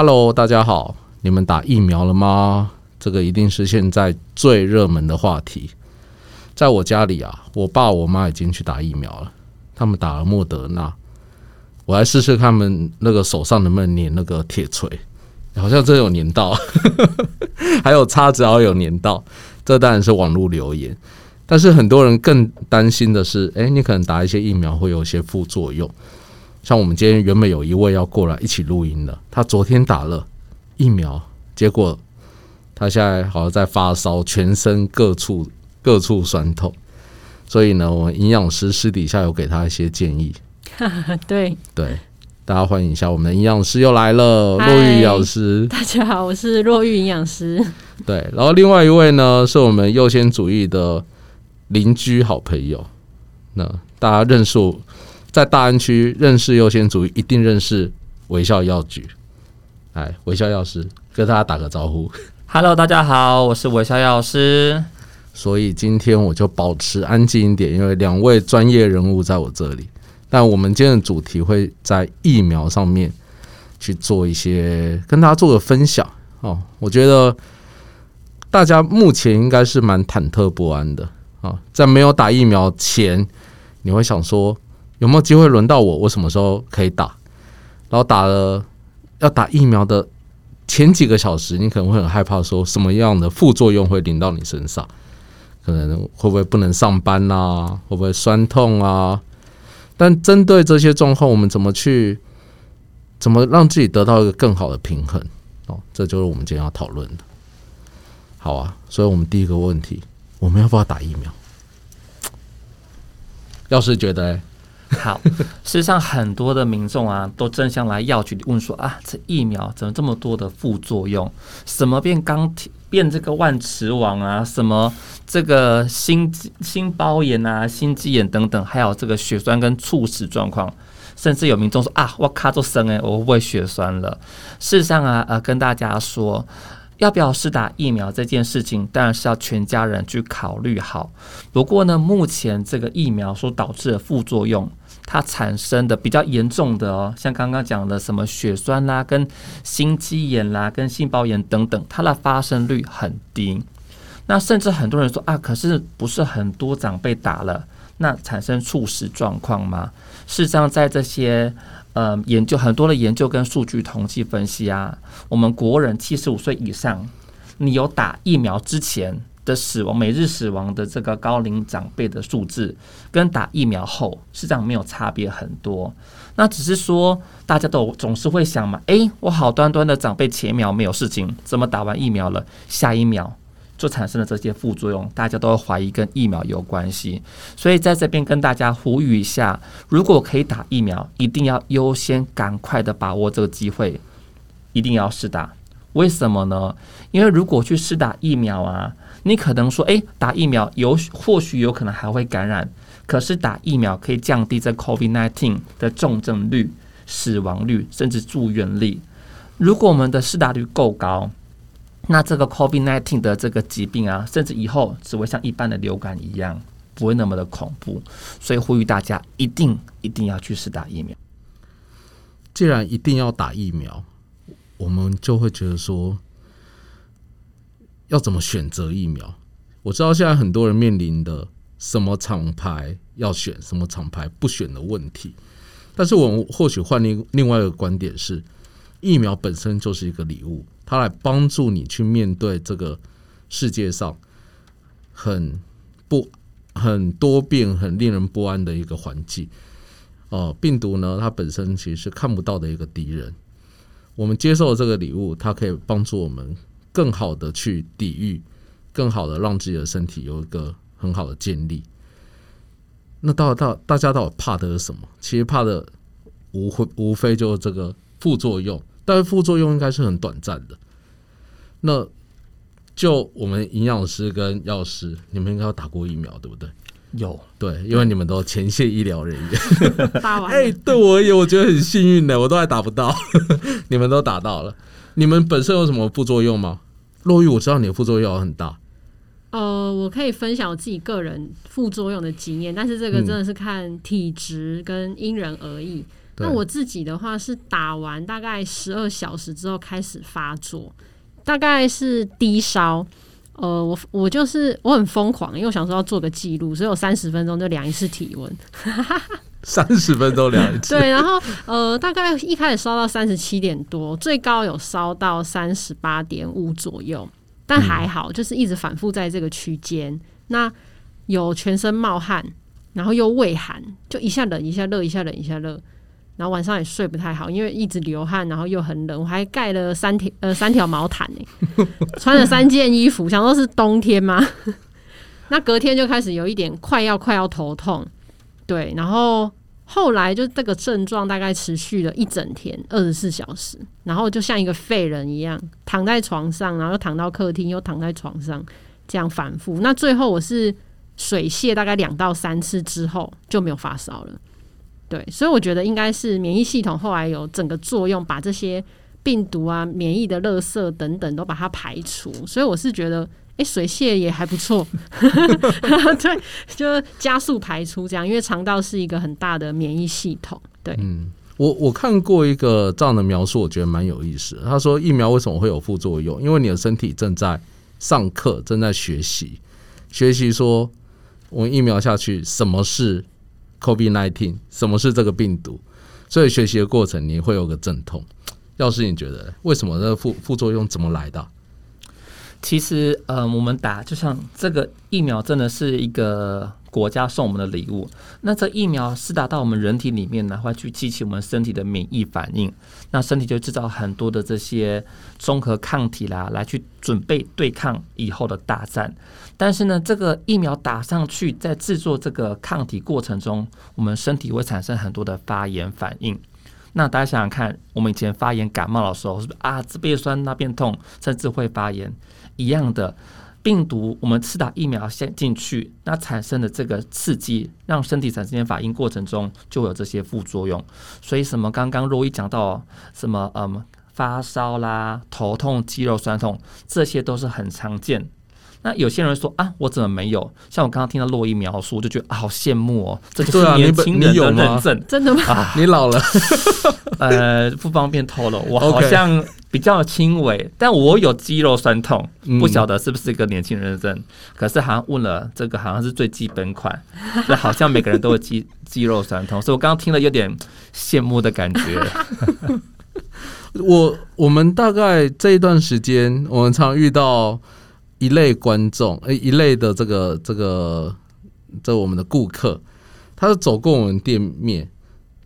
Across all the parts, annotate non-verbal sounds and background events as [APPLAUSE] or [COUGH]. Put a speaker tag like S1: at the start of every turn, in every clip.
S1: Hello，大家好，你们打疫苗了吗？这个一定是现在最热门的话题。在我家里啊，我爸我妈已经去打疫苗了，他们打了莫德纳。我来试试他们那个手上能不能粘那个铁锤，好像真有粘到，[LAUGHS] 还有叉子好有粘到。这当然是网络留言，但是很多人更担心的是，哎，你可能打一些疫苗会有一些副作用。像我们今天原本有一位要过来一起录音的，他昨天打了疫苗，结果他现在好像在发烧，全身各处各处酸痛。所以呢，我们营养师私底下有给他一些建议。[LAUGHS]
S2: 对
S1: 对，大家欢迎一下，我们的营养师又来了，骆玉营养师。
S2: 大家好，我是骆玉营养师。
S1: 对，然后另外一位呢，是我们优先主义的邻居好朋友。那大家认识，在大安区认识优先主义，一定认识微笑药局。哎，微笑药师跟大家打个招呼。
S3: Hello，大家好，我是微笑药师。
S1: 所以今天我就保持安静一点，因为两位专业人物在我这里。但我们今天的主题会在疫苗上面去做一些跟大家做个分享哦。我觉得大家目前应该是蛮忐忑不安的啊，在没有打疫苗前，你会想说有没有机会轮到我？我什么时候可以打？然后打了要打疫苗的前几个小时，你可能会很害怕，说什么样的副作用会临到你身上？可能会不会不能上班啊？会不会酸痛啊？但针对这些状况，我们怎么去怎么让自己得到一个更好的平衡？哦，这就是我们今天要讨论的。好啊，所以我们第一个问题，我们要不要打疫苗？[LAUGHS] 要是觉得，[LAUGHS]
S3: 好，事实上很多的民众啊，都争相来药局问说啊，这疫苗怎么这么多的副作用？什么变钢铁？变这个万磁王啊，什么这个心心包炎啊、心肌炎等等，还有这个血栓跟猝死状况，甚至有民众说啊，我卡住生哎，我会不会血栓了？事实上啊，呃，跟大家说，要不要试打疫苗这件事情，当然是要全家人去考虑好。不过呢，目前这个疫苗所导致的副作用。它产生的比较严重的哦，像刚刚讲的什么血栓啦、跟心肌炎啦、跟心包炎等等，它的发生率很低。那甚至很多人说啊，可是不是很多长辈打了，那产生猝死状况吗？事实上，在这些呃研究很多的研究跟数据统计分析啊，我们国人七十五岁以上，你有打疫苗之前。的死亡每日死亡的这个高龄长辈的数字，跟打疫苗后实际上没有差别很多。那只是说，大家都总是会想嘛，诶，我好端端的长辈前一秒没有事情，怎么打完疫苗了，下一秒就产生了这些副作用？大家都会怀疑跟疫苗有关系。所以在这边跟大家呼吁一下，如果可以打疫苗，一定要优先赶快的把握这个机会，一定要试打。为什么呢？因为如果去试打疫苗啊。你可能说，哎，打疫苗有或许有可能还会感染，可是打疫苗可以降低这 COVID-19 的重症率、死亡率，甚至住院率。如果我们的施打率够高，那这个 COVID-19 的这个疾病啊，甚至以后只会像一般的流感一样，不会那么的恐怖。所以呼吁大家一定一定要去试打疫苗。
S1: 既然一定要打疫苗，我们就会觉得说。要怎么选择疫苗？我知道现在很多人面临的什么厂牌要选，什么厂牌不选的问题。但是我们或许换另另外一个观点是，疫苗本身就是一个礼物，它来帮助你去面对这个世界上很不很多变、很令人不安的一个环境。哦，病毒呢，它本身其实是看不到的一个敌人。我们接受这个礼物，它可以帮助我们。更好的去抵御，更好的让自己的身体有一个很好的建立。那到到大家到底怕的是什么？其实怕的无非无非就是这个副作用，但是副作用应该是很短暂的。那就我们营养师跟药师，你们应该有打过疫苗，对不对？
S3: 有
S1: 对，因为你们都前线医疗人
S2: 员。打完哎，
S1: 对我而言，我觉得很幸运的，我都还打不到，[LAUGHS] 你们都打到了。你们本身有什么副作用吗？洛玉，我知道你的副作用很大。
S2: 呃，我可以分享我自己个人副作用的经验，但是这个真的是看体质跟因人而异。
S1: 对
S2: 那我自己的话是打完大概十二小时之后开始发作，大概是低烧。呃，我我就是我很疯狂，因为我想说要做个记录，所以我三十分钟就量一次体温。
S1: 三十分钟量一次，
S2: 对，然后呃，大概一开始烧到三十七点多，最高有烧到三十八点五左右，但还好，就是一直反复在这个区间。那有全身冒汗，然后又畏寒，就一下冷一下热，一下冷一下热。然后晚上也睡不太好，因为一直流汗，然后又很冷，我还盖了三条呃三条毛毯呢，[LAUGHS] 穿了三件衣服，想说是冬天吗？[LAUGHS] 那隔天就开始有一点快要快要头痛，对，然后后来就这个症状大概持续了一整天，二十四小时，然后就像一个废人一样躺在床上，然后又躺到客厅，又躺在床上，这样反复。那最后我是水泄大概两到三次之后就没有发烧了。对，所以我觉得应该是免疫系统后来有整个作用，把这些病毒啊、免疫的垃圾等等都把它排除。所以我是觉得，哎、水泄也还不错，[LAUGHS] 对，就加速排出这样，因为肠道是一个很大的免疫系统。对，嗯
S1: 我我看过一个这样的描述，我觉得蛮有意思。他说疫苗为什么会有副作用？因为你的身体正在上课，正在学习，学习说我们疫苗下去什么是 COVID nineteen，什么是这个病毒，所以学习的过程你会有个阵痛。要是你觉得为什么这副副作用怎么来的？
S3: 其实，呃，我们打就像这个疫苗，真的是一个国家送我们的礼物。那这疫苗是打到我们人体里面呢，会去激起我们身体的免疫反应，那身体就制造很多的这些综合抗体啦，来去准备对抗以后的大战。但是呢，这个疫苗打上去，在制作这个抗体过程中，我们身体会产生很多的发炎反应。那大家想想看，我们以前发炎感冒的时候，是不是啊这边酸那边痛，甚至会发炎？一样的病毒，我们吃打疫苗先进去，那产生的这个刺激，让身体产生反应过程中就有这些副作用。所以什么刚刚若一讲到什么嗯发烧啦、头痛、肌肉酸痛，这些都是很常见。那有些人说啊，我怎么没有？像我刚刚听到洛伊描述，我就觉得啊，好羡慕哦，这就是年轻人的认证。
S2: 真的吗？
S3: 啊，
S1: 你老了，[LAUGHS]
S3: 呃，不方便透露，我好像比较轻微，但我有肌肉酸痛，
S1: 嗯
S3: 不晓得是不是一个年轻人的症。可是好像问了这个，好像是最基本款，那好像每个人都有肌 [LAUGHS] 肌肉酸痛，所以我刚刚听了有点羡慕的感觉。[LAUGHS]
S1: 我我们大概这一段时间，我们常遇到一类观众，诶、一类的这个这个这我们的顾客，他是走过我们店面，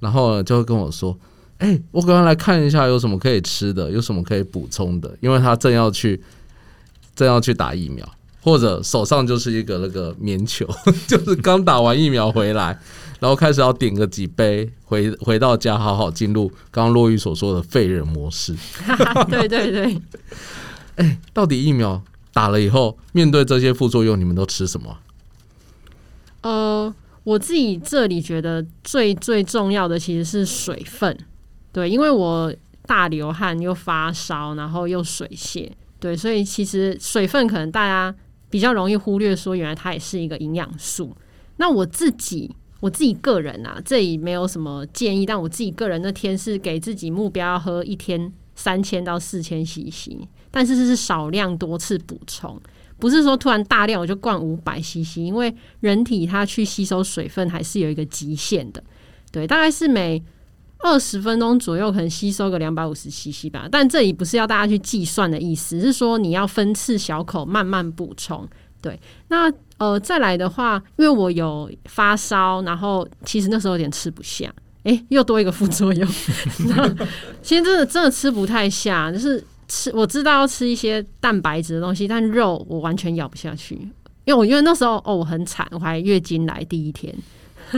S1: 然后呢就会跟我说：“哎、我刚刚来看一下有什么可以吃的，有什么可以补充的，因为他正要去正要去打疫苗。”或者手上就是一个那个棉球，[LAUGHS] 就是刚打完疫苗回来，然后开始要点个几杯，回回到家好好进入刚刚洛玉所说的废人模式。[LAUGHS]
S2: 对对对，[LAUGHS]
S1: 到底疫苗打了以后，面对这些副作用，你们都吃什么？
S2: 呃，我自己这里觉得最最重要的其实是水分，对，因为我大流汗又发烧，然后又水泻，对，所以其实水分可能大家比较容易忽略，说原来它也是一个营养素。那我自己我自己个人啊，这里没有什么建议，但我自己个人那天是给自己目标要喝一天三千到四千 CC，但是这是少量多次补充。不是说突然大量我就灌五百 CC，因为人体它去吸收水分还是有一个极限的，对，大概是每二十分钟左右可能吸收个两百五十 CC 吧。但这里不是要大家去计算的意思，是说你要分次小口慢慢补充。对，那呃再来的话，因为我有发烧，然后其实那时候有点吃不下，诶，又多一个副作用。[LAUGHS] 那其实真的真的吃不太下，就是吃我知道要吃一些蛋白质的东西，但肉我完全咬不下去。因为我因为那时候哦我很惨，我还月经来第一天，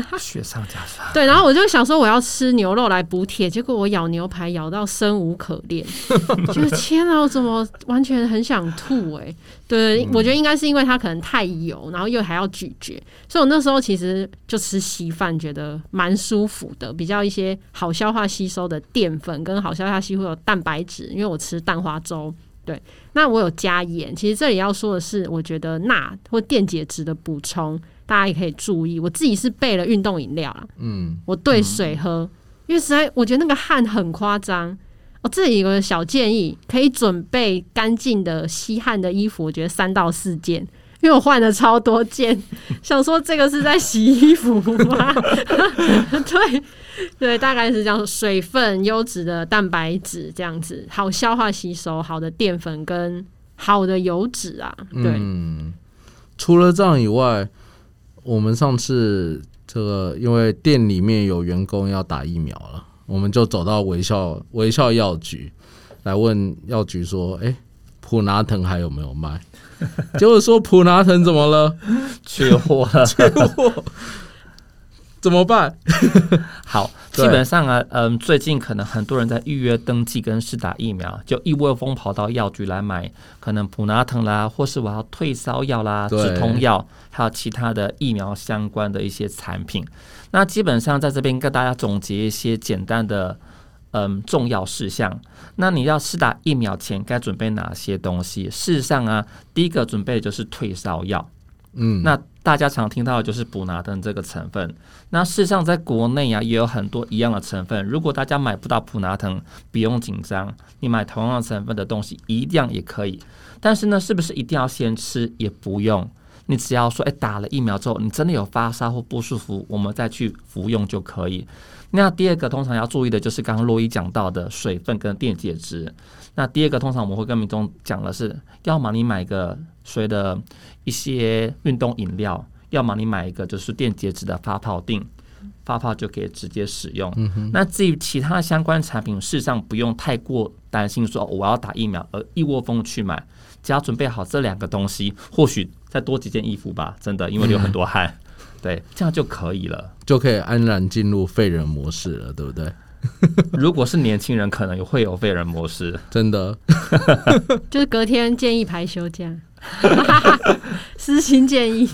S2: [LAUGHS]
S3: 雪上加霜。
S2: 对，然后我就想说我要吃牛肉来补铁，结果我咬牛排咬到生无可恋，[LAUGHS] 就是天啊，我怎么完全很想吐哎、对，我觉得应该是因为它可能太油，然后又还要咀嚼，所以我那时候其实就吃稀饭，觉得蛮舒服的，比较一些好消化吸收的淀粉跟好消化吸收的蛋白质，因为我吃蛋花粥。对，那我有加盐。其实这里要说的是，我觉得钠或电解质的补充，大家也可以注意。我自己是备了运动饮料啦，
S1: 嗯，
S2: 我兑水喝，因为实在我觉得那个汗很夸张。哦，这里有个小建议，可以准备干净的吸汗的衣服，我觉得三到四件，因为我换了超多件，[LAUGHS] 想说这个是在洗衣服吗？[LAUGHS] 对对，大概是这样，水分、优质的蛋白质这样子，好消化吸收，好的淀粉跟好的油脂啊，对。
S1: 嗯，除了这样以外，我们上次这个因为店里面有员工要打疫苗了，我们就走到微笑微笑药局来问药局说：“哎、普拿疼还有没有卖？” [LAUGHS] 结果说普拿疼怎么了？
S3: 缺货 [LAUGHS] 了。
S1: 怎么办？[LAUGHS]
S3: 好，基本上啊，嗯，最近可能很多人在预约登记跟试打疫苗，就一窝蜂跑到药局来买，可能普拿疼啦，或是我要退烧药啦、止痛药，还有其他的疫苗相关的一些产品。那基本上在这边跟大家总结一些简单的。嗯，重要事项。那你要试打疫苗前该准备哪些东西？事实上啊，第一个准备的就是退烧药。
S1: 嗯，
S3: 那大家常听到的就是普拿藤这个成分。那事实上，在国内啊也有很多一样的成分。如果大家买不到普拿藤，不用紧张，你买同样成分的东西一样也可以。但是呢，是不是一定要先吃？也不用，你只要说，哎，打了疫苗之后，你真的有发烧或不舒服，我们再去服用就可以。那第二个通常要注意的就是刚刚洛伊讲到的水分跟电解质。那第二个通常我们会跟民众讲的是，要么你买个水的一些运动饮料，要么你买一个就是电解质的发泡锭，发泡就可以直接使用。那至于其他相关产品，事实上不用太过担心说、哦我要打疫苗而一窝蜂去买，只要准备好这两个东西，或许再多几件衣服吧，真的因为流很多汗，对，这样就可以了。
S1: 就可以安然进入废人模式了，对不对？[LAUGHS]
S3: 如果是年轻人，可能也会有废人模式。
S1: 真的，[LAUGHS]
S2: 就是隔天建议排休假，[LAUGHS] 私心建议，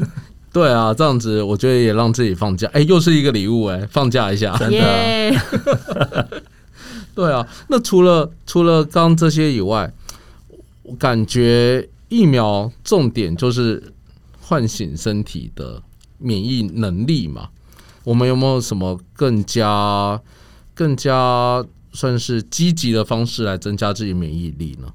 S1: 对啊，这样子我觉得也让自己放假，哎、又是一个礼物哎、放假一下。
S3: 真的
S2: 耶！
S1: 对啊，那除了除了刚这些以外，我感觉疫苗重点就是唤醒身体的免疫能力嘛。我们有没有什么更加更加算是积极的方式来增加自己免疫力呢？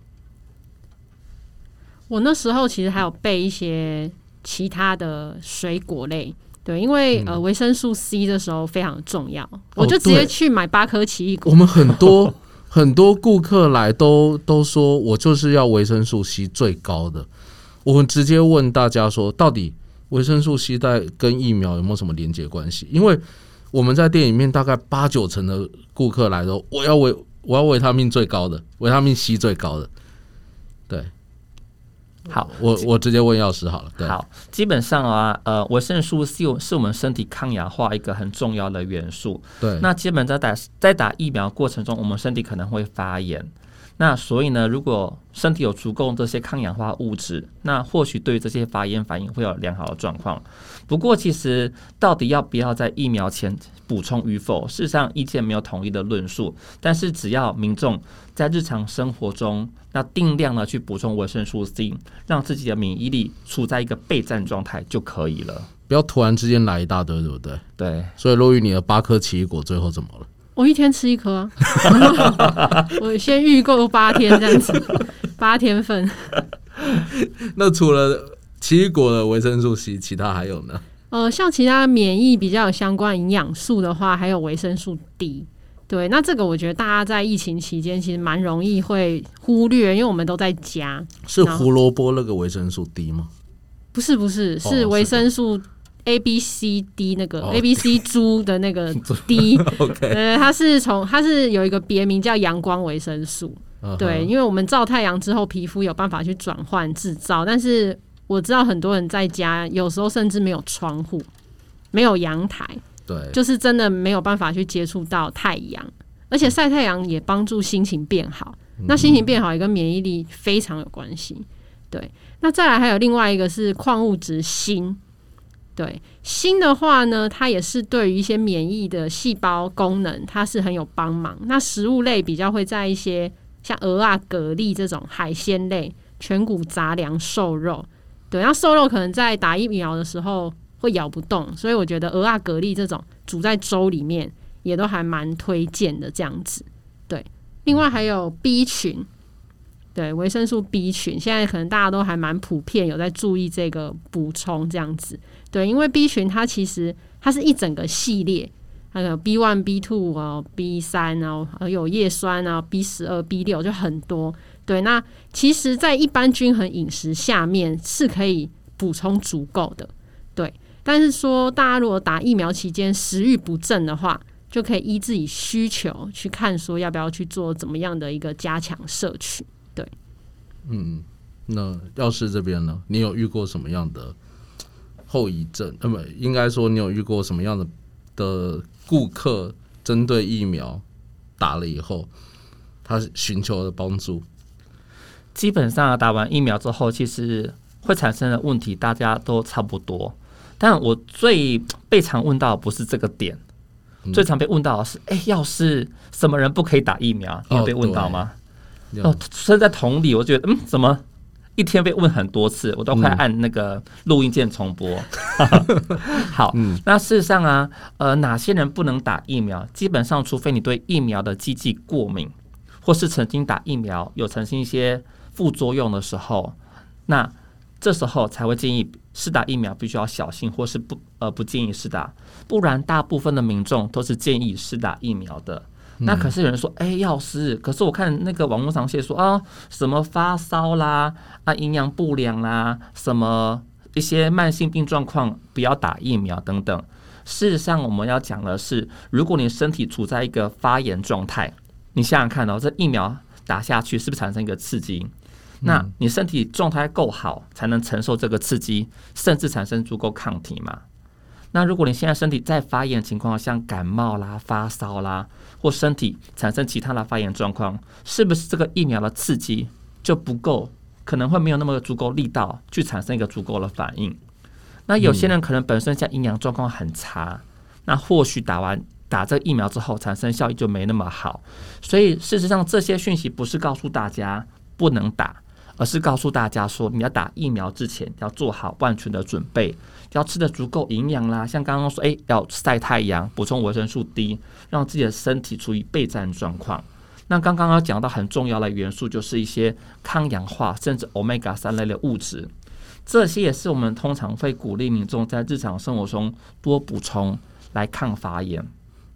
S2: 我那时候其实还有备一些其他的水果类，对，因为、呃维生素 C 的时候非常重要，我就直接去买八颗奇异果。
S1: 我们很多很多顾客来都都说我就是要维生素 C 最高的。我们直接问大家说，到底维生素 C 带跟疫苗有没有什么连接关系？因为我们在店里面大概八九成的顾客来都我要维我要维他命最高的，维他命 C 最高的。对
S3: 好，
S1: 我我直接问药师好了。对，
S3: 好，基本上啊，呃，维生素 C 是我们身体抗氧化一个很重要的元素。
S1: 对，
S3: 那基本在打在打疫苗过程中，我们身体可能会发炎。那所以呢，如果身体有足够这些抗氧化物质，那或许对于这些发炎反应会有良好的状况。不过，其实到底要不要在疫苗前补充与否，事实上意见没有统一的论述。但是，只要民众在日常生活中，那定量的去补充维生素 C，让自己的免疫力处在一个备战状态就可以了。
S1: 不要突然之间来一大堆，对不对？
S3: 对，
S1: 所以，落于你的八颗奇异果最后怎么了？
S2: 我一天吃一颗、啊，[LAUGHS] 我先预购八天这样子，八天份。
S1: 那除了奇异果的维生素 C，其他还有呢？
S2: 呃，像其他免疫比较有相关营养素的话，还有维生素 D。对，那这个我觉得大家在疫情期间其实蛮容易会忽略，因为我们都在家。
S1: 是胡萝卜那个维生素 D 吗？
S2: 不是不是，是
S1: 是
S2: 维生素 A B C D 那个、
S1: 哦
S2: A B C 猪的那个 [LAUGHS] D。[LAUGHS] 呃，它是从它是有一个别名叫阳光维生素。对，因为我们照太阳之后，皮肤有办法去转换制造，但是我知道很多人在家有时候甚至没有窗户，没有阳台，
S1: 对，
S2: 就是真的没有办法去接触到太阳，而且晒太阳也帮助心情变好。那心情变好也跟免疫力非常有关系。对，那再来还有另外一个是矿物质锌。对锌的话呢，它也是对于一些免疫的细胞功能，它是很有帮忙。那食物类比较会在一些像鹅啊、蛤蜊这种海鲜类、全谷杂粮、瘦肉。对，那瘦肉可能在打疫苗的时候会咬不动，所以我觉得鹅啊、蛤蜊这种煮在粥里面也都还蛮推荐的这样子。对，另外还有 B 群，对维生素 B 群，现在可能大家都还蛮普遍有在注意这个补充这样子。对，因为 B 群它其实它是一整个系列，那个 B one、B two 啊、B 三啊，还有叶酸啊、B 十二、B 六就很多。对，那其实，在一般均衡饮食下面是可以补充足够的。对，但是说大家如果打疫苗期间食欲不振的话，就可以依自己需求去看说要不要去做怎么样的一个加强摄取。对，
S1: 嗯，那药师这边呢，你有遇过什么样的后遗症？那么应该说你有遇过什么样的的顾客针对疫苗打了以后，他寻求的帮助？
S3: 基本上打完疫苗之后，其实会产生的问题大家都差不多。但我最被常问到不是这个点，最常被问到的是：哎，要是什么人不可以打疫苗？你有被问到吗？哦，身在同理，我觉得嗯，怎么一天被问很多次，我都快按那个录音键重播。[LAUGHS] 好，那事实上啊，呃，哪些人不能打疫苗？基本上，除非你对疫苗的机剂过敏，或是曾经打疫苗有曾经一些。副作用的时候，那这时候才会建议试打疫苗，必须要小心，或是不呃不建议试打，不然大部分的民众都是建议试打疫苗的。那可是有人说，哎，药师，可是我看那个网络上写说啊，什么发烧啦，啊营养不良啦，什么一些慢性病状况不要打疫苗等等。事实上，我们要讲的是，如果你身体处在一个发炎状态，你想想看哦，这疫苗打下去是不是产生一个刺激？那你身体状态够好，才能承受这个刺激，甚至产生足够抗体嘛？那如果你现在身体在发炎情况，像感冒啦、发烧啦，或身体产生其他的发炎状况，是不是这个疫苗的刺激就不够？可能会没有那么足够力道去产生一个足够的反应。那有些人可能本身像营养状况很差，那或许打完打这个疫苗之后，产生效益就没那么好。所以事实上，这些讯息不是告诉大家不能打。而是告诉大家说，你要打疫苗之前要做好万全的准备，要吃的足够营养啦。像刚刚说，诶，要晒太阳，补充维生素 D，让自己的身体处于备战状况。那刚刚要讲到很重要的元素，就是一些抗氧化甚至 Omega 三类的物质，这些也是我们通常会鼓励民众在日常生活中多补充来抗发炎。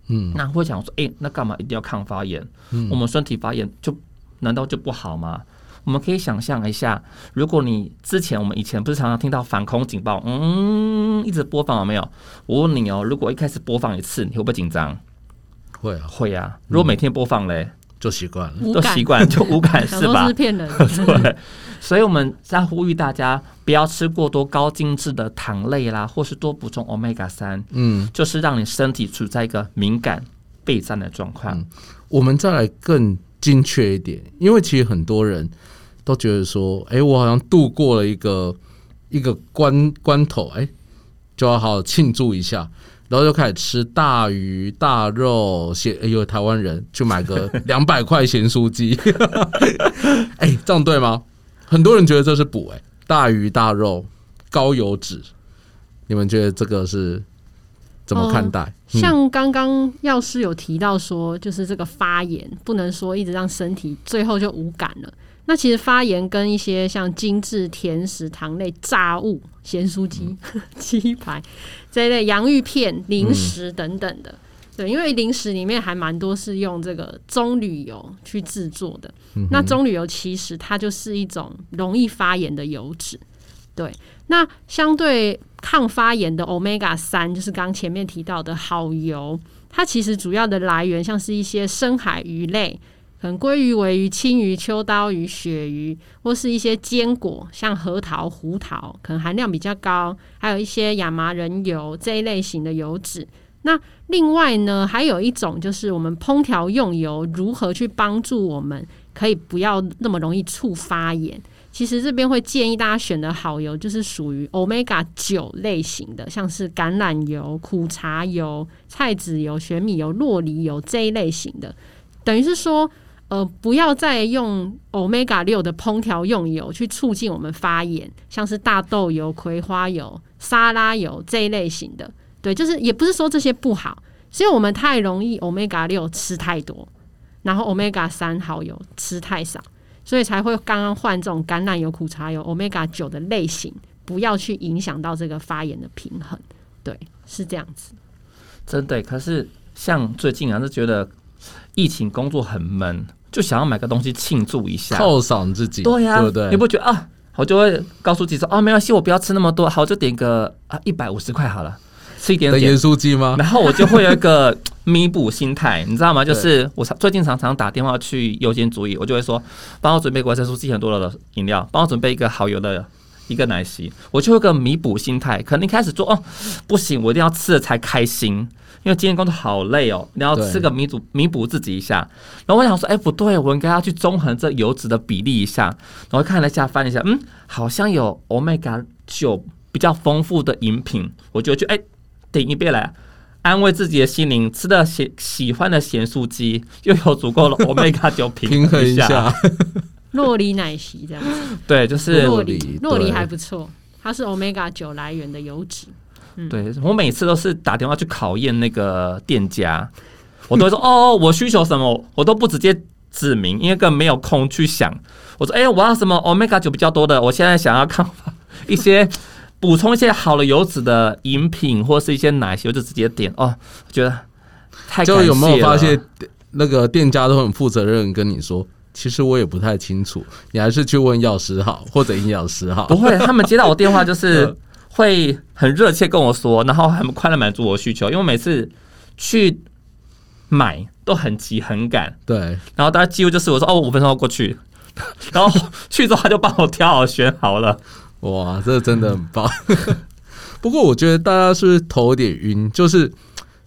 S3: 嗯，那会想说，诶，那干嘛一定要抗发炎？我们身体发炎就难道就不好吗？我们可以想象一下，如果你之前我们以前不是常常听到反恐警报，嗯，一直播放了没有？我问你哦，如果一开始播放一次，你会不会紧张？
S1: 会啊，
S3: 会啊。如果每天播放嘞，
S1: 就习惯
S2: 了，
S3: 都习惯就无感是吧？
S2: 是骗人。[LAUGHS]
S3: 对，所以我们在呼吁大家不要吃过多高精致的糖类啦，或是多补充 omega 三，嗯，就是让你身体处在一个敏感备战的状况。
S1: 我们再来更。精确一点，因为其实很多人都觉得说，哎，我好像度过了一个一个关关头，哎，就要好好庆祝一下，然后就开始吃大鱼大肉，咸，哎呦，台湾人去买个 [LAUGHS] 两百块咸酥鸡，[LAUGHS] 哎，这样对吗？很多人觉得这是补，哎，大鱼大肉高油脂，你们觉得这个是？怎么看待？
S2: 像刚刚药师有提到说，就是这个发炎不能说一直让身体最后就无感了。那其实发炎跟一些像精致甜食、糖类、炸物、咸酥鸡、[LAUGHS] 鸡排这一类洋芋片、零食等等的，对，因为零食里面还蛮多是用这个棕榈油去制作的。那棕榈油其实它就是一种容易发炎的油脂，对。那相对抗发炎的 omega 三，就是刚前面提到的好油，它其实主要的来源像是一些深海鱼类，可能鲑鱼、尾鱼、青鱼、秋刀鱼、鳕鱼，或是一些坚果，像核桃、胡桃，可能含量比较高，还有一些亚麻仁油这一类型的油脂。那另外呢，还有一种就是我们烹调用油如何去帮助我们，可以不要那么容易触发炎。其实这边会建议大家选的好油，就是属于 omega 九类型的，像是橄榄油、苦茶油、菜籽油、玄米油、洛梨油这一类型的。等于是说，呃，不要再用 omega 六的烹调用油去促进我们发炎，像是大豆油、葵花油、沙拉油这一类型的。对，就是也不是说这些不好，是因为我们太容易 omega 六吃太多，然后 omega 三好油吃太少，所以才会刚刚换这种橄榄油、苦茶油 omega 九的类型，不要去影响到这个发炎的平衡。对，是这样子。
S3: 真的，可是像最近啊，就觉得疫情工作很闷，就想要买个东西庆祝一下，
S1: 犒赏自己，
S3: 对呀、
S1: 对不对？
S3: 你不觉得啊？我就会告诉自己说，哦，没关系，我不要吃那么多，好，我就点个啊一百五十块好了，吃一点点
S1: 的盐。酥鸡吗？
S3: 然后我就会有一个 [LAUGHS] 弥补心态，你知道吗？就是我常最近常常打电话去优先主义，我就会说，帮我准备维生素 C 很多的饮料，帮我准备一个好油的一个奶昔，我就有个弥补心态。可能一开始做哦，不行，我一定要吃了才开心。因为今天工作好累哦，你要吃个弥补弥补自己一下。然后我想说，哎，不对，我应该要去中和这油脂的比例一下。然后看了一下，翻了一下，嗯，好像有 omega 九比较丰富的饮品，我就去哎顶一遍来安慰自己的心灵，吃的咸喜欢的咸酥鸡，又有足够的 [LAUGHS] omega 九
S1: 平衡一下，
S2: 洛梨奶昔这样子，
S3: 对，就是
S2: 洛
S1: 洛梨
S2: 梨洛梨
S1: 对
S2: 还不错，它是 omega 九来源的油脂。
S3: 对我每次都是打电话去考验那个店家，我都会说 [LAUGHS] 哦，我需求什么，我都不直接指明，因为根本没有空去想。我说哎、我要什么 omega 九比较多的，我现在想要看 [LAUGHS] 一些补充一些好的油脂的饮品或是一些奶昔，我就直接点。哦，我觉得太
S1: 就有没有发现那个店家都很负责任跟你说，其实我也不太清楚，你还是去问药师好或者营养师好。
S3: 不。会，他们接到我电话就是
S1: 嗯 [LAUGHS]
S3: 会很热切跟我说，然后很快的满足我的需求，因为每次去买都很急很赶，
S1: 对，
S3: 然后大家几乎就是我说哦，五分钟要过去，[LAUGHS] 然后去之后他就帮我挑好选好了。
S1: 哇，这真的很棒。[LAUGHS] 不过我觉得大家是不是头有点晕？就是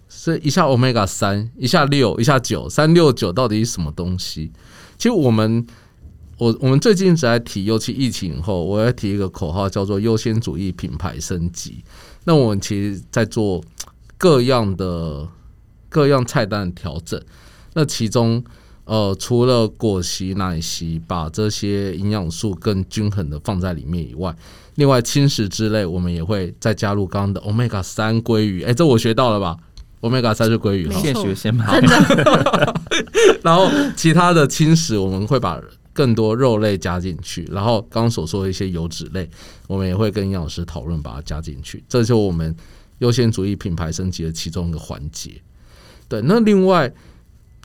S1: 是一下 omega 三，一下六，一下九，三六九到底是什么东西？其实我们我我们最近一直在提，尤其疫情以后，我要提一个口号叫做优先主义品牌升级。那我们其实在做各样的各样菜单的调整，那其中。呃，除了果昔、奶昔，把这些营养素更均衡的放在里面以外，另外轻食之类，我们也会再加入刚刚的 omega 三鲑鱼。哎、这我学到了吧？omega 三是鲑鱼
S3: 现学现卖，[LAUGHS]
S1: 然后其他的轻食，我们会把更多肉类加进去，然后刚刚所说的一些油脂类，我们也会跟营养师讨论把它加进去。这就是我们优先主义品牌升级的其中一个环节。对，那另外，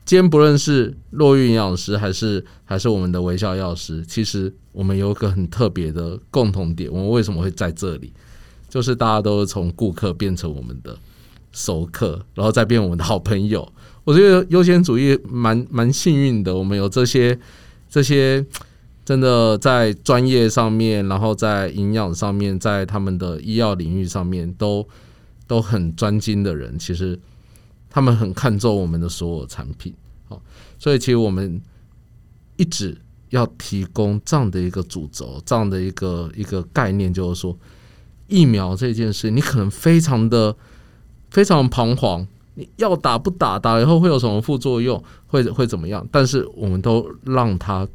S1: 今天不论是落玉营养师还是还是我们的微笑药师，其实我们有一个很特别的共同点。我们为什么会在这里？就是大家都是从顾客变成我们的熟客，然后再变我们的好朋友。我觉得优先主义蛮蛮幸运的，我们有这些这些真的在专业上面，然后在营养上面，在他们的医药领域上面都都很专精的人，其实他们很看重我们的所有产品。好，所以其实我们一直要提供这样的一个主轴，这样的一个一个概念，就是说疫苗这件事，你可能非常的非常彷徨。你要打不打？打了以后会有什么副作用？会会怎么样？但是我们都让他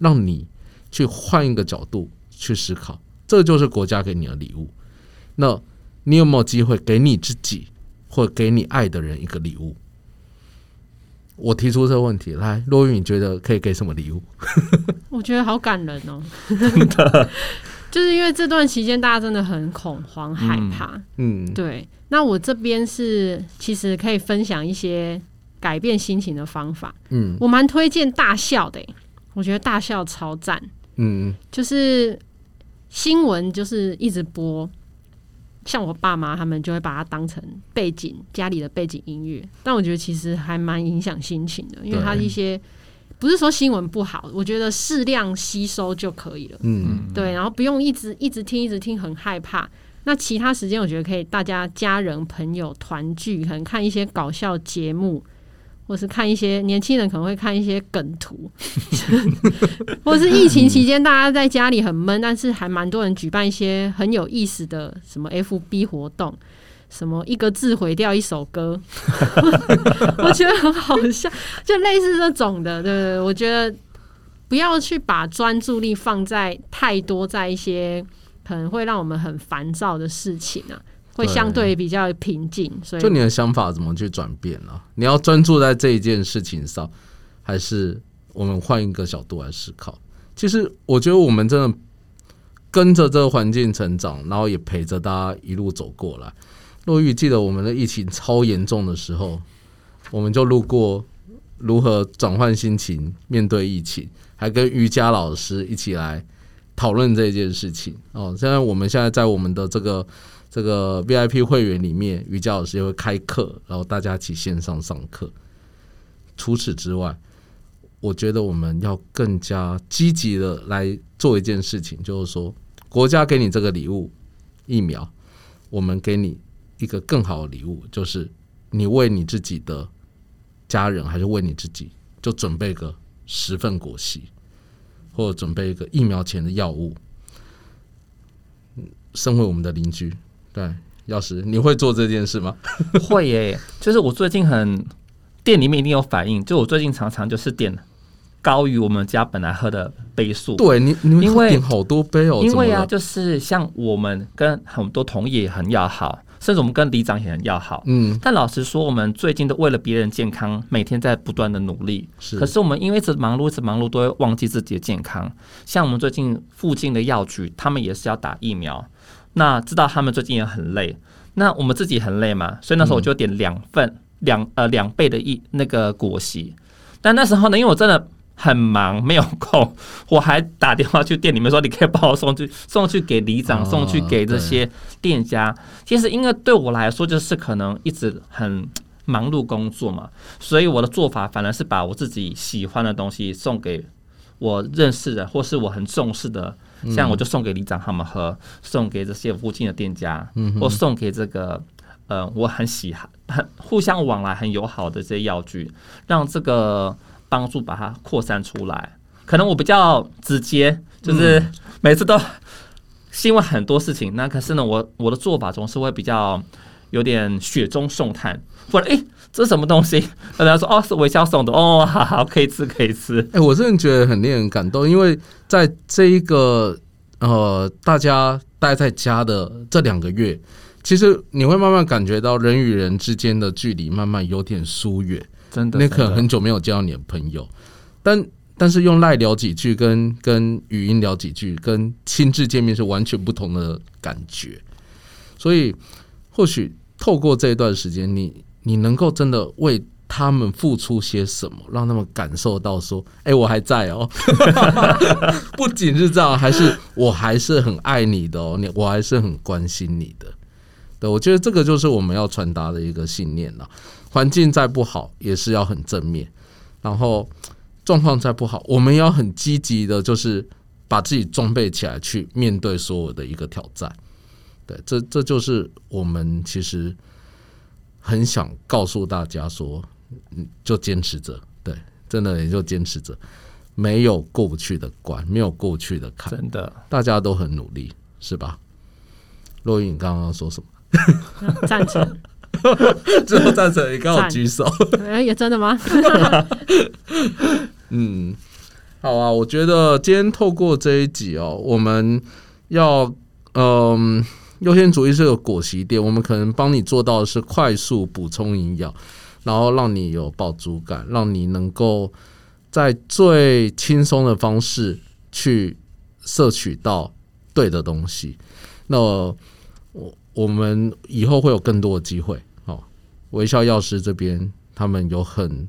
S1: 让你去换一个角度去思考，这就是国家给你的礼物。那你有没有机会给你自己或给你爱的人一个礼物？我提出这个问题，来，罗宇，你觉得可以给什么礼物？[LAUGHS]
S2: 我觉得好感人哦，真的，[LAUGHS] 就是因为这段期间大家真的很恐慌、害怕。
S1: 嗯，
S2: 对，那我这边是其实可以分享一些改变心情的方法。
S1: 嗯
S2: 我蛮推荐大笑的欸，我觉得大笑超赞。
S1: 嗯
S2: 就是新闻就是一直播，像我爸妈他们就会把它当成背景家里的背景音乐，但我觉得其实还蛮影响心情的，因为它一些不是说新闻不好，我觉得适量吸收就可以了。
S1: 嗯
S2: 对，然后不用一直一直听一直听，很害怕。那其他时间我觉得可以，大家家人朋友团聚，可能看一些搞笑节目，或是看一些年轻人可能会看一些梗图，[LAUGHS] 或是疫情期间大家在家里很闷，但是还蛮多人举办一些很有意思的什么 FB 活动。什么一个字毁掉一首歌，[LAUGHS] 我觉得很好笑，就类似这种的，对不对？我觉得不要去把专注力放在太多在一些可能会让我们很烦躁的事情啊，会相对比较平静。所以
S1: 就你的想法怎么去转变啊？你要专注在这一件事情上，还是我们换一个角度来思考？其实我觉得我们真的跟着这个环境成长，然后也陪着大家一路走过来。若玉记得我们的疫情超严重的时候，我们就路过如何转换心情面对疫情，还跟瑜伽老师一起来讨论这件事情。哦，现在我们现在在我们的这个这个 VIP 会员里面，瑜伽老师也会开课，然后大家一起线上上课。除此之外，我觉得我们要更加积极的来做一件事情，就是说，国家给你这个礼物疫苗，我们给你一个更好的礼物，就是你为你自己的家人，还是为你自己，就准备个十份果昔，或者准备一个疫苗前的药物。嗯，身为我们的邻居，对，药师，你会做这件事吗？[LAUGHS]
S3: 会耶，就是我最近很店里面一定有反应，就我最近常常就是点高于我们家本来喝的杯数。
S1: 对你，你们
S3: 因为
S1: 点好多杯哦，
S3: 因为啊，就是像我们跟很多同业也很要好，甚至我们跟里长也很要好。
S1: 嗯，
S3: 但老实说，我们最近都为了别人健康，每天在不断的努力。
S1: 是，
S3: 可是我们因为一直忙碌，一直忙碌，都会忘记自己的健康。像我们最近附近的药局，他们也是要打疫苗。那知道他们最近也很累，那我们自己很累嘛，所以那时候我就点两份两呃两倍的一那个果昔。但那时候呢，因为我真的很忙，没有空，我还打电话去店里面说，你可以帮我送去送去给里长，
S1: 哦
S3: 送去给这些店家。其实因为对我来说，就是可能一直很忙碌工作嘛，所以我的做法反而是把我自己喜欢的东西送给我认识的或是我很重视的，像我就送给里长他们喝，送给这些附近的店家，或送给这个呃我很喜很互相往来很友好的这些药具，让这个帮助把它扩散出来。可能我比较直接，就是每次都是因为很多事情，那可是呢，我我的做法总是会比较有点雪中送炭，或者诶，这是什么东西？[LAUGHS] 大家说哦是微笑送的哦，好好可以吃可以吃。
S1: 哎、我真的觉得很令人感动，因为在这一个呃，大家待在家的这两个月，其实你会慢慢感觉到人与人之间的距离慢慢有点疏远。
S3: 真的，
S1: 你可能很久没有见到你的朋友，但但是用赖聊几句，跟跟语音聊几句，跟亲自见面是完全不同的感觉。所以，或许透过这一段时间，你你能够真的为他们付出些什么，让他们感受到说：“哎、我还在哦。[LAUGHS] ”不仅是这样，还是我还是很爱你的哦，你我还是很关心你的。对，我觉得这个就是我们要传达的一个信念了。环境再不好，也是要很正面。然后状况再不好，我们要很积极的，就是把自己装备起来，去面对所有的一个挑战。对，这这就是我们其实很想告诉大家说，嗯，就坚持着，对，真的也就坚持着，没有过不去的关，没有过不去的坎，
S3: 真的。
S1: 大家都很努力，是吧？若云，你刚刚说什么？
S2: 赞成。[LAUGHS]
S1: 最后赞成，你刚好举手。
S2: 哎，也真的吗？[LAUGHS]
S1: 嗯，好啊，我觉得今天透过这一集哦，我们要嗯，优先主义是个果昔店，我们可能帮你做到的是快速补充营养，然后让你有饱足感，让你能够在最轻松的方式去摄取到对的东西。那我我们以后会有更多的机会。哦，微笑药师这边他们有很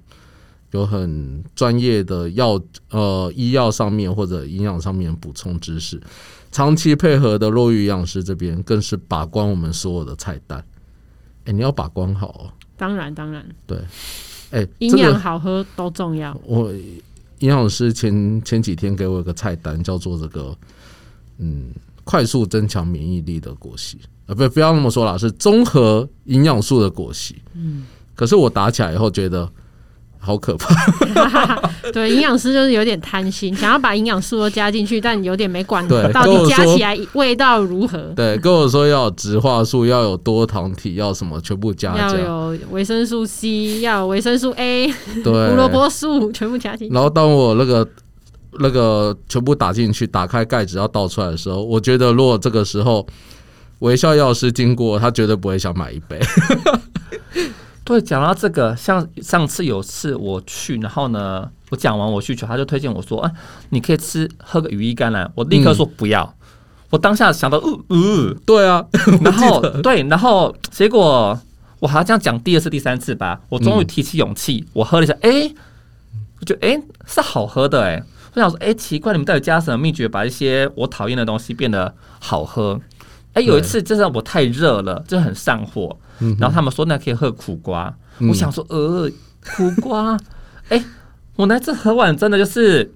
S1: 有很专业的药呃医药上面或者营养上面补充知识，长期配合的落玉营养师这边更是把关我们所有的菜单。哎、你要把关好哦。
S2: 当然，当然，对
S1: 哎、
S2: 营
S1: 这个
S2: 养好喝都重要。
S1: 我营养师前前几天给我一个菜单，叫做这个嗯快速增强免疫力的果昔啊，不不要那么说啦，是综合营养素的果昔。嗯，可是我打起来以后觉得好可怕。[LAUGHS]
S2: 对，营养师就是有点贪心，想要把营养素都加进去，但有点没管
S1: 对
S2: 到底加起来味道如何。
S1: 对，跟我说要有植化素，要有多糖体，要什么全部加
S2: 要。有维生素 C，要有维生素 A，
S1: 对，
S2: 胡萝卜素全部加进去。
S1: 然后当我那个那个全部打进去，打开盖子要倒出来的时候，我觉得如果这个时候微笑药师经过，他绝对不会想买一杯。
S3: 对，讲到这个，像上次有次我去，然后呢，我讲完我需求，他就推荐我说：“啊，你可以吃喝个羽衣甘蓝。”我立刻说不要。我当下想到，呃呃，
S1: 对啊，[LAUGHS]
S3: 然后对，然后结果我还要这样讲第二次、第三次吧。我终于提起勇气，我喝了一下，哎，我觉得哎是好喝的哎。我想说，哎，奇怪，你们到底加什么秘诀，把一些我讨厌的东西变得好喝？哎，有一次真的我太热了，就很上火。然后他们说那可以喝苦瓜，我想说呃苦瓜，[LAUGHS] 哎，我那次喝完真的就是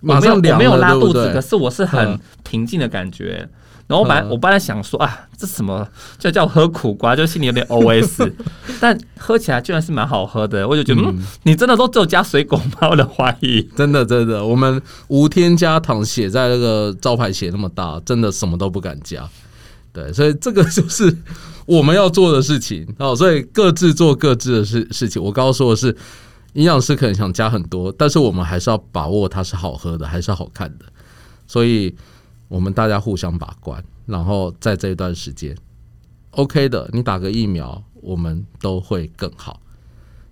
S1: 马上
S3: 我没有拉肚
S1: 子，
S3: 可是我是很平静的感觉。然后我本来我本来想说啊，这什么就叫喝苦瓜，就心里有点 O S，[LAUGHS] 但喝起来居然是蛮好喝的，我就觉得嗯，你真的都只有加水果吗？我的怀疑，
S1: 真的真的，我们无添加糖写在那个招牌写那么大，真的什么都不敢加。对，所以这个就是我们要做的事情哦。所以各自做各自的事事情。我刚刚说的是，营养师可能想加很多，但是我们还是要把握它是好喝的，还是好看的。所以我们大家互相把关，然后在这一段时间，OK 的，你打个疫苗，我们都会更好。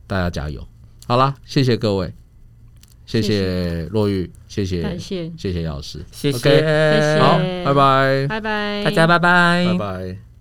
S1: 大家加油！好啦，谢谢各位。谢谢洛玉，谢谢，
S2: 感谢，
S1: 谢谢姚老师，
S3: 谢谢，
S2: 谢谢，
S1: 好，拜拜，
S2: 拜拜，
S3: 大家拜拜，
S1: 拜拜。